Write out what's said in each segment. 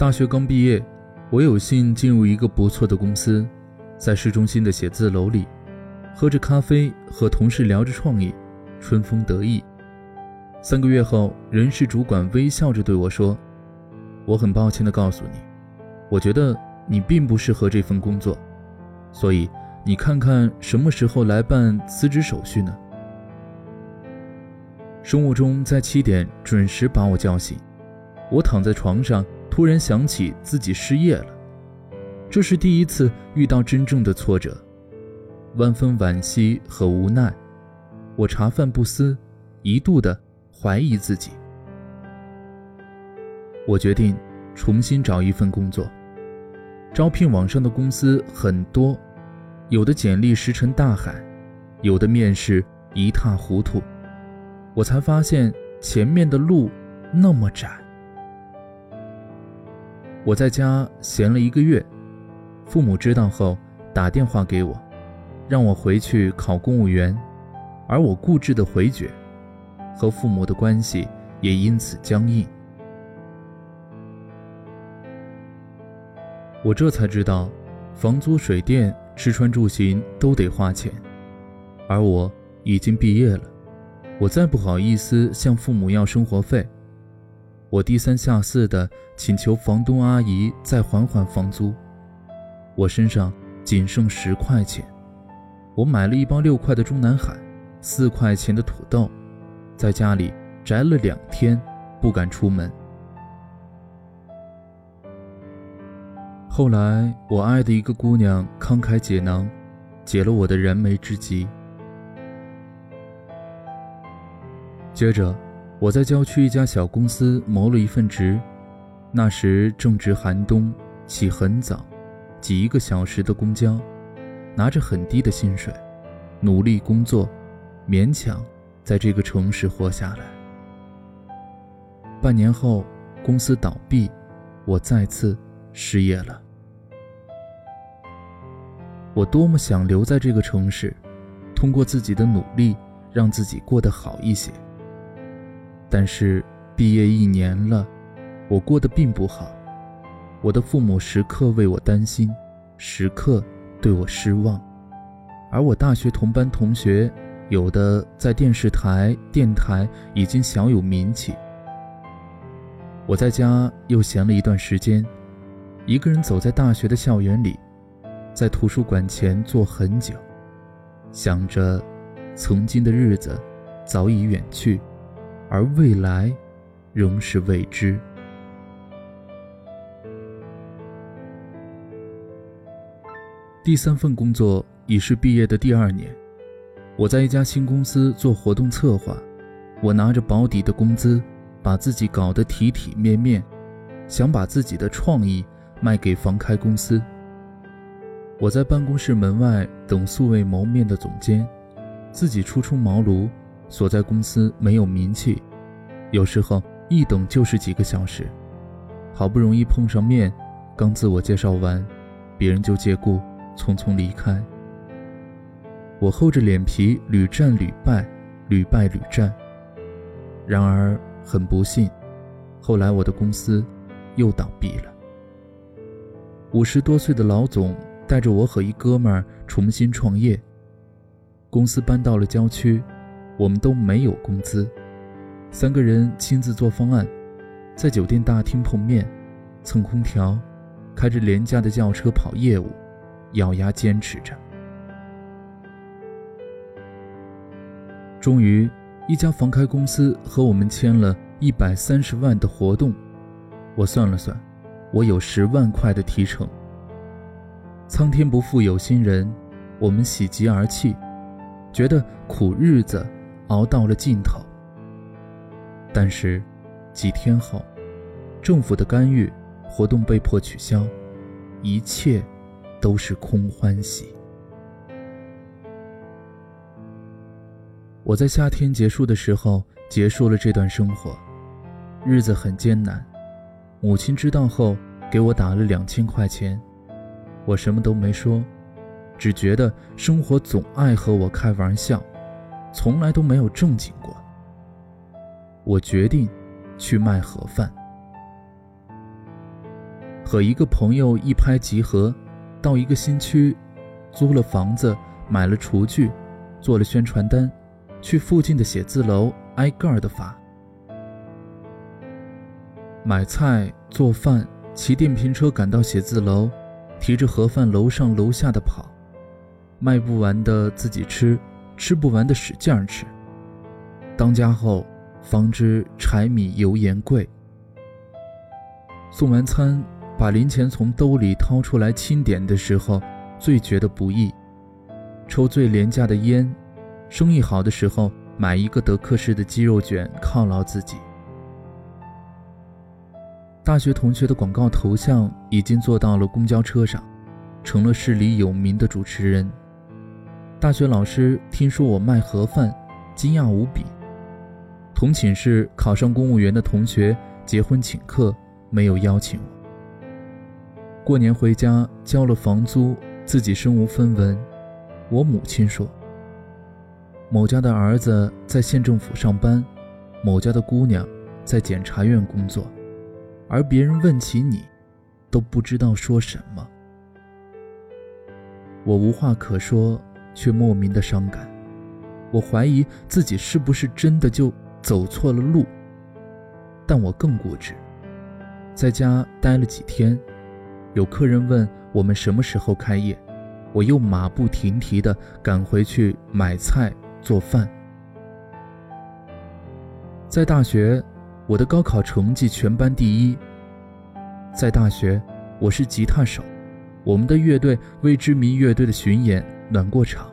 大学刚毕业，我有幸进入一个不错的公司，在市中心的写字楼里，喝着咖啡，和同事聊着创意，春风得意。三个月后，人事主管微笑着对我说：“我很抱歉地告诉你，我觉得你并不适合这份工作，所以你看看什么时候来办辞职手续呢？”生物钟在七点准时把我叫醒，我躺在床上。突然想起自己失业了，这是第一次遇到真正的挫折，万分惋惜和无奈。我茶饭不思，一度的怀疑自己。我决定重新找一份工作。招聘网上的公司很多，有的简历石沉大海，有的面试一塌糊涂。我才发现前面的路那么窄。我在家闲了一个月，父母知道后打电话给我，让我回去考公务员，而我固执的回绝，和父母的关系也因此僵硬。我这才知道，房租、水电、吃穿住行都得花钱，而我已经毕业了，我再不好意思向父母要生活费。我低三下四的请求房东阿姨再缓缓房租，我身上仅剩十块钱，我买了一包六块的中南海，四块钱的土豆，在家里宅了两天，不敢出门。后来，我爱的一个姑娘慷慨解囊，解了我的燃眉之急。接着。我在郊区一家小公司谋了一份职，那时正值寒冬，起很早，挤一个小时的公交，拿着很低的薪水，努力工作，勉强在这个城市活下来。半年后，公司倒闭，我再次失业了。我多么想留在这个城市，通过自己的努力让自己过得好一些。但是毕业一年了，我过得并不好。我的父母时刻为我担心，时刻对我失望。而我大学同班同学，有的在电视台、电台已经小有名气。我在家又闲了一段时间，一个人走在大学的校园里，在图书馆前坐很久，想着曾经的日子早已远去。而未来，仍是未知。第三份工作已是毕业的第二年，我在一家新公司做活动策划，我拿着保底的工资，把自己搞得体体面面，想把自己的创意卖给房开公司。我在办公室门外等素未谋面的总监，自己初出茅庐。所在公司没有名气，有时候一等就是几个小时。好不容易碰上面，刚自我介绍完，别人就借故匆匆离开。我厚着脸皮屡战屡败，屡败屡战。然而很不幸，后来我的公司又倒闭了。五十多岁的老总带着我和一哥们儿重新创业，公司搬到了郊区。我们都没有工资，三个人亲自做方案，在酒店大厅碰面，蹭空调，开着廉价的轿车跑业务，咬牙坚持着。终于，一家房开公司和我们签了一百三十万的活动，我算了算，我有十万块的提成。苍天不负有心人，我们喜极而泣，觉得苦日子。熬到了尽头，但是几天后，政府的干预，活动被迫取消，一切都是空欢喜。我在夏天结束的时候结束了这段生活，日子很艰难。母亲知道后给我打了两千块钱，我什么都没说，只觉得生活总爱和我开玩笑。从来都没有正经过。我决定去卖盒饭。和一个朋友一拍即合，到一个新区，租了房子，买了厨具，做了宣传单，去附近的写字楼挨个儿的发。买菜、做饭，骑电瓶车赶到写字楼，提着盒饭楼上楼下的跑，卖不完的自己吃，吃不完的使劲儿吃。当家后，方知柴米油盐贵。送完餐，把零钱从兜里掏出来清点的时候，最觉得不易。抽最廉价的烟，生意好的时候买一个德克士的鸡肉卷犒劳自己。大学同学的广告头像已经做到了公交车上，成了市里有名的主持人。大学老师听说我卖盒饭，惊讶无比。同寝室考上公务员的同学结婚请客，没有邀请我。过年回家交了房租，自己身无分文。我母亲说：“某家的儿子在县政府上班，某家的姑娘在检察院工作。”而别人问起你，都不知道说什么。我无话可说，却莫名的伤感。我怀疑自己是不是真的就走错了路。但我更固执。在家待了几天，有客人问我们什么时候开业，我又马不停蹄地赶回去买菜做饭。在大学。我的高考成绩全班第一。在大学，我是吉他手，我们的乐队为知名乐队的巡演暖过场。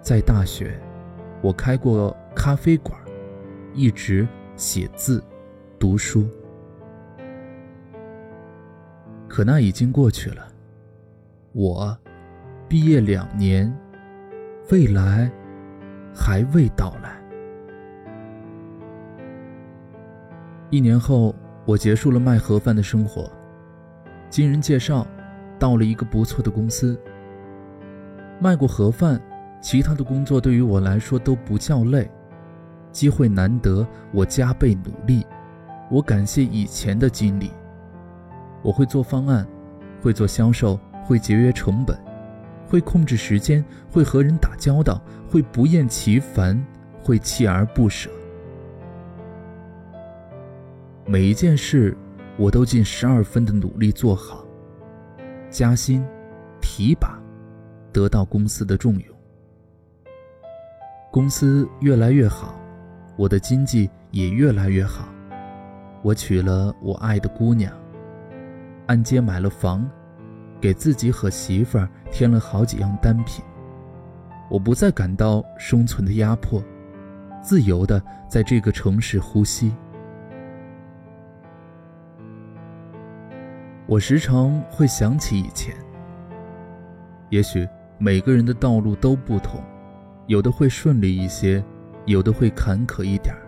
在大学，我开过咖啡馆，一直写字、读书。可那已经过去了，我毕业两年，未来还未到来。一年后，我结束了卖盒饭的生活，经人介绍，到了一个不错的公司。卖过盒饭，其他的工作对于我来说都不叫累。机会难得，我加倍努力。我感谢以前的经历。我会做方案，会做销售，会节约成本，会控制时间，会和人打交道，会不厌其烦，会锲而不舍。每一件事，我都尽十二分的努力做好。加薪、提拔，得到公司的重用。公司越来越好，我的经济也越来越好。我娶了我爱的姑娘，按揭买了房，给自己和媳妇儿添了好几样单品。我不再感到生存的压迫，自由的在这个城市呼吸。我时常会想起以前。也许每个人的道路都不同，有的会顺利一些，有的会坎坷一点儿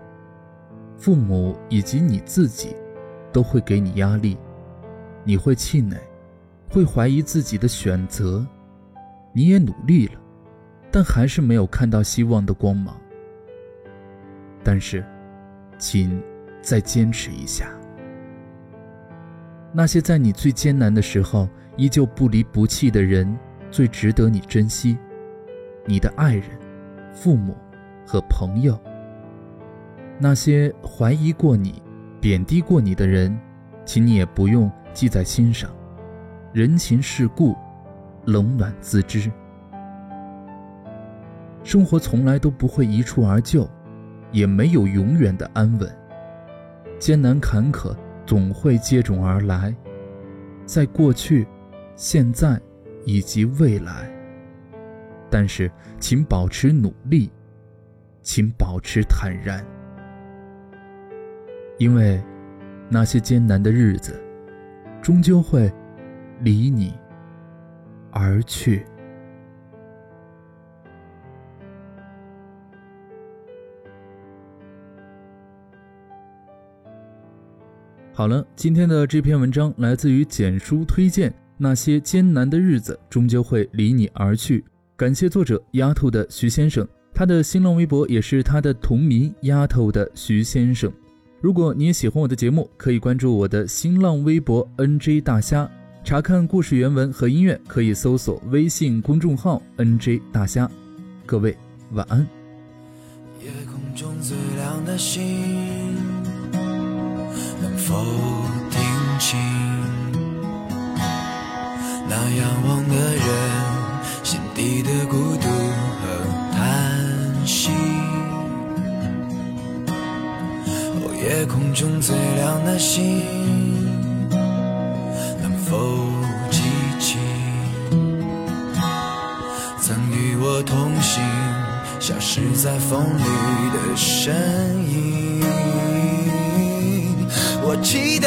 父母以及你自己，都会给你压力，你会气馁，会怀疑自己的选择。你也努力了，但还是没有看到希望的光芒。但是，请再坚持一下。那些在你最艰难的时候依旧不离不弃的人，最值得你珍惜。你的爱人、父母和朋友。那些怀疑过你、贬低过你的人，请你也不用记在心上。人情世故，冷暖自知。生活从来都不会一蹴而就，也没有永远的安稳。艰难坎坷。总会接踵而来，在过去、现在以及未来。但是，请保持努力，请保持坦然，因为那些艰难的日子，终究会离你而去。好了，今天的这篇文章来自于简书推荐。那些艰难的日子终究会离你而去。感谢作者丫头的徐先生，他的新浪微博也是他的同名丫头的徐先生。如果你也喜欢我的节目，可以关注我的新浪微博 NJ 大虾，查看故事原文和音乐，可以搜索微信公众号 NJ 大虾。各位晚安。夜空中最亮的星，能否听清那仰望的人心底的孤独和叹息？哦，夜空中最亮的星，能否记起曾与我同行？消失在风里的身影。我祈祷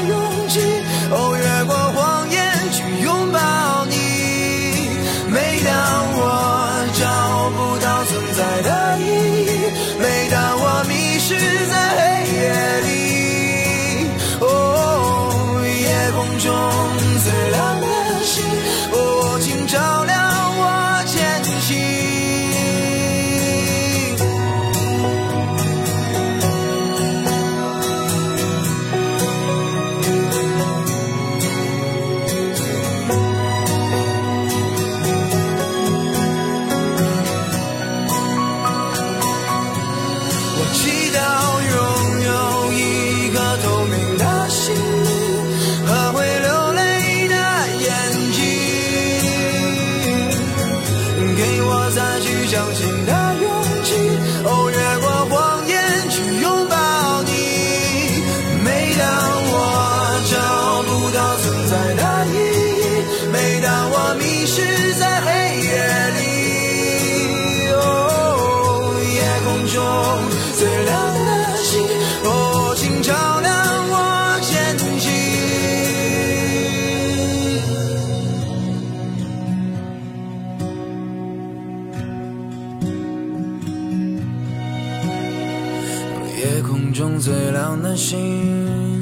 中最亮的星，